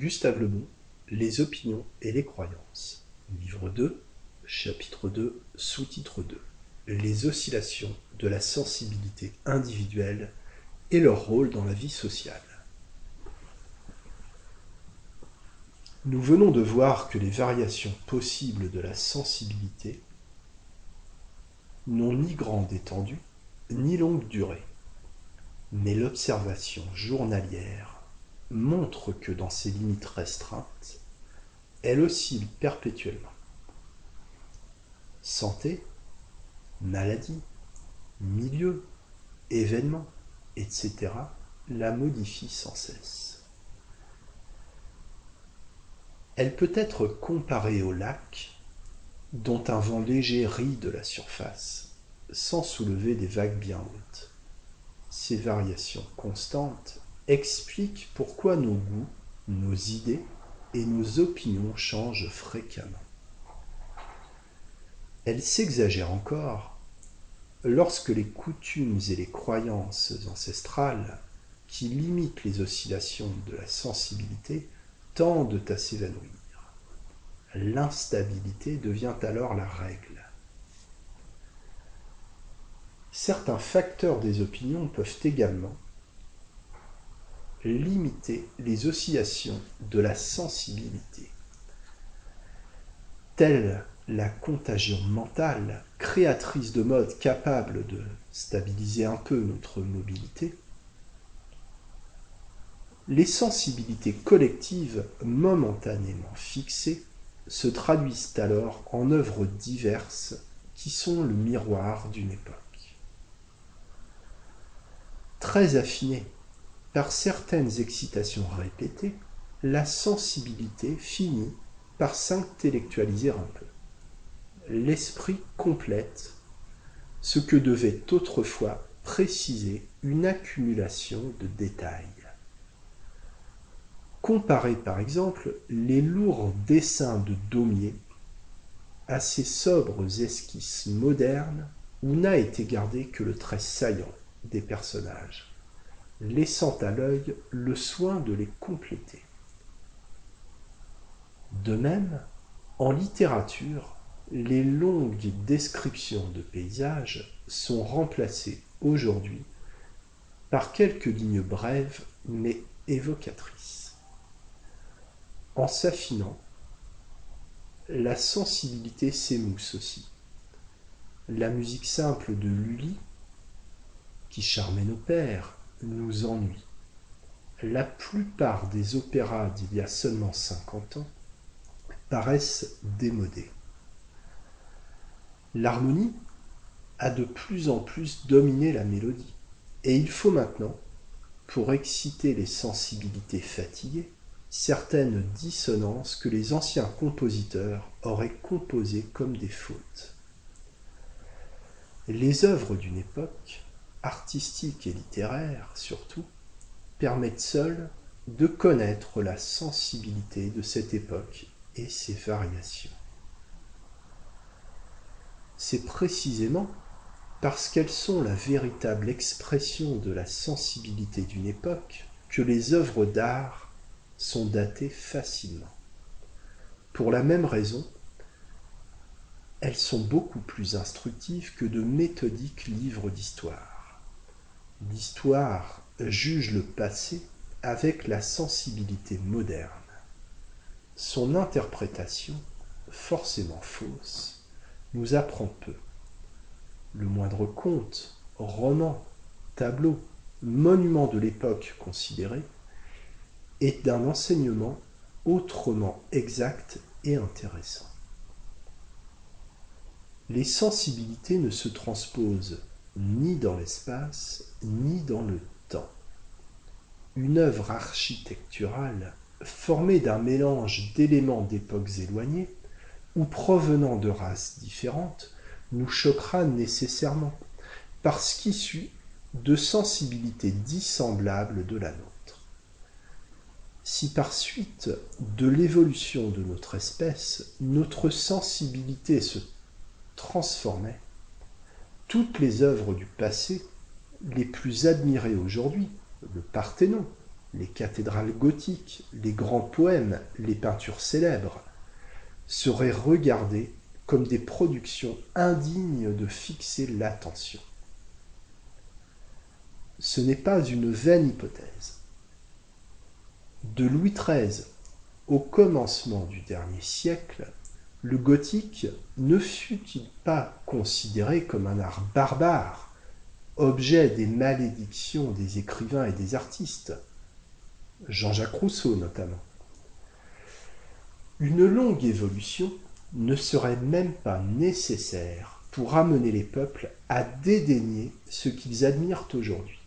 Gustave Lebon, Les opinions et les croyances. Livre 2, chapitre 2, sous-titre 2. Les oscillations de la sensibilité individuelle et leur rôle dans la vie sociale. Nous venons de voir que les variations possibles de la sensibilité n'ont ni grande étendue, ni longue durée. Mais l'observation journalière montre que dans ses limites restreintes, elle oscille perpétuellement. Santé, maladie, milieu, événement, etc. la modifie sans cesse. Elle peut être comparée au lac dont un vent léger rit de la surface sans soulever des vagues bien hautes. Ces variations constantes expliquent pourquoi nos goûts, nos idées et nos opinions changent fréquemment. Elles s'exagèrent encore lorsque les coutumes et les croyances ancestrales qui limitent les oscillations de la sensibilité tendent à s'évanouir. L'instabilité devient alors la règle. Certains facteurs des opinions peuvent également limiter les oscillations de la sensibilité, telle la contagion mentale, créatrice de modes capables de stabiliser un peu notre mobilité, les sensibilités collectives momentanément fixées se traduisent alors en œuvres diverses qui sont le miroir d'une époque. Très affinée par certaines excitations répétées, la sensibilité finit par s'intellectualiser un peu. L'esprit complète ce que devait autrefois préciser une accumulation de détails. Comparez par exemple les lourds dessins de Daumier à ces sobres esquisses modernes où n'a été gardé que le trait saillant des personnages laissant à l'œil le soin de les compléter. De même, en littérature, les longues descriptions de paysages sont remplacées aujourd'hui par quelques lignes brèves mais évocatrices. En s'affinant, la sensibilité s'émousse aussi. La musique simple de Lully, qui charmait nos pères, nous ennuie. La plupart des opéras d'il y a seulement 50 ans paraissent démodés. L'harmonie a de plus en plus dominé la mélodie, et il faut maintenant, pour exciter les sensibilités fatiguées, certaines dissonances que les anciens compositeurs auraient composées comme des fautes. Les œuvres d'une époque artistiques et littéraires surtout, permettent seuls de connaître la sensibilité de cette époque et ses variations. C'est précisément parce qu'elles sont la véritable expression de la sensibilité d'une époque que les œuvres d'art sont datées facilement. Pour la même raison, elles sont beaucoup plus instructives que de méthodiques livres d'histoire. L'histoire juge le passé avec la sensibilité moderne. Son interprétation, forcément fausse, nous apprend peu. Le moindre conte, roman, tableau, monument de l'époque considérée est d'un enseignement autrement exact et intéressant. Les sensibilités ne se transposent ni dans l'espace, ni dans le temps. Une œuvre architecturale formée d'un mélange d'éléments d'époques éloignées ou provenant de races différentes nous choquera nécessairement parce qu'issue de sensibilités dissemblables de la nôtre. Si par suite de l'évolution de notre espèce, notre sensibilité se transformait, toutes les œuvres du passé, les plus admirées aujourd'hui, le Parthénon, les cathédrales gothiques, les grands poèmes, les peintures célèbres, seraient regardés comme des productions indignes de fixer l'attention. Ce n'est pas une vaine hypothèse. De Louis XIII au commencement du dernier siècle, le gothique ne fut-il pas considéré comme un art barbare, objet des malédictions des écrivains et des artistes? Jean-Jacques Rousseau notamment. Une longue évolution ne serait même pas nécessaire pour amener les peuples à dédaigner ce qu'ils admirent aujourd'hui.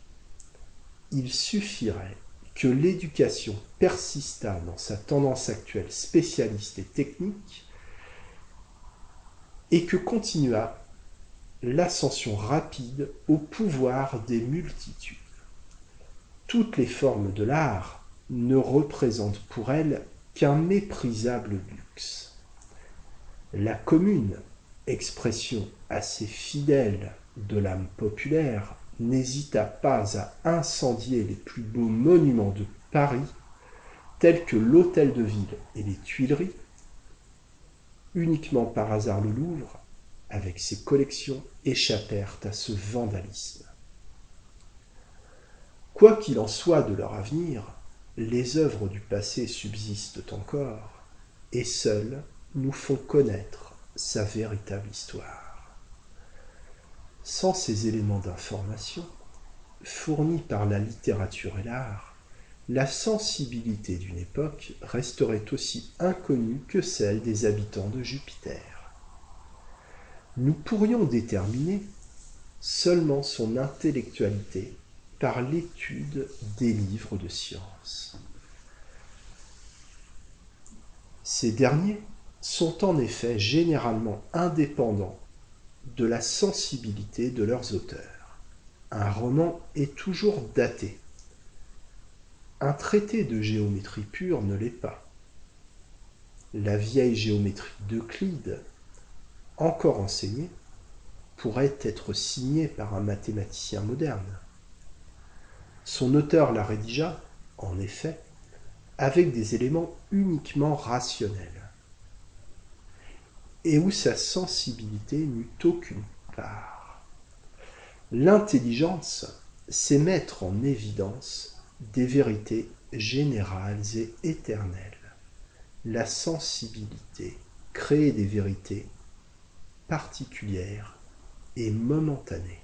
Il suffirait que l'éducation persistât dans sa tendance actuelle spécialiste et technique et que continuât l'ascension rapide au pouvoir des multitudes. Toutes les formes de l'art ne représentent pour elles qu'un méprisable luxe. La commune, expression assez fidèle de l'âme populaire, n'hésita pas à incendier les plus beaux monuments de Paris, tels que l'Hôtel de Ville et les Tuileries. Uniquement par hasard le Louvre, avec ses collections, échappèrent à ce vandalisme. Quoi qu'il en soit de leur avenir, les œuvres du passé subsistent encore, et seules nous font connaître sa véritable histoire. Sans ces éléments d'information, fournis par la littérature et l'art, la sensibilité d'une époque resterait aussi inconnue que celle des habitants de Jupiter. Nous pourrions déterminer seulement son intellectualité par l'étude des livres de science. Ces derniers sont en effet généralement indépendants de la sensibilité de leurs auteurs. Un roman est toujours daté. Un traité de géométrie pure ne l'est pas. La vieille géométrie d'Euclide, encore enseignée, pourrait être signée par un mathématicien moderne. Son auteur la rédigea, en effet, avec des éléments uniquement rationnels, et où sa sensibilité n'eut aucune part. L'intelligence, c'est mettre en évidence des vérités générales et éternelles. La sensibilité, créer des vérités particulières et momentanées.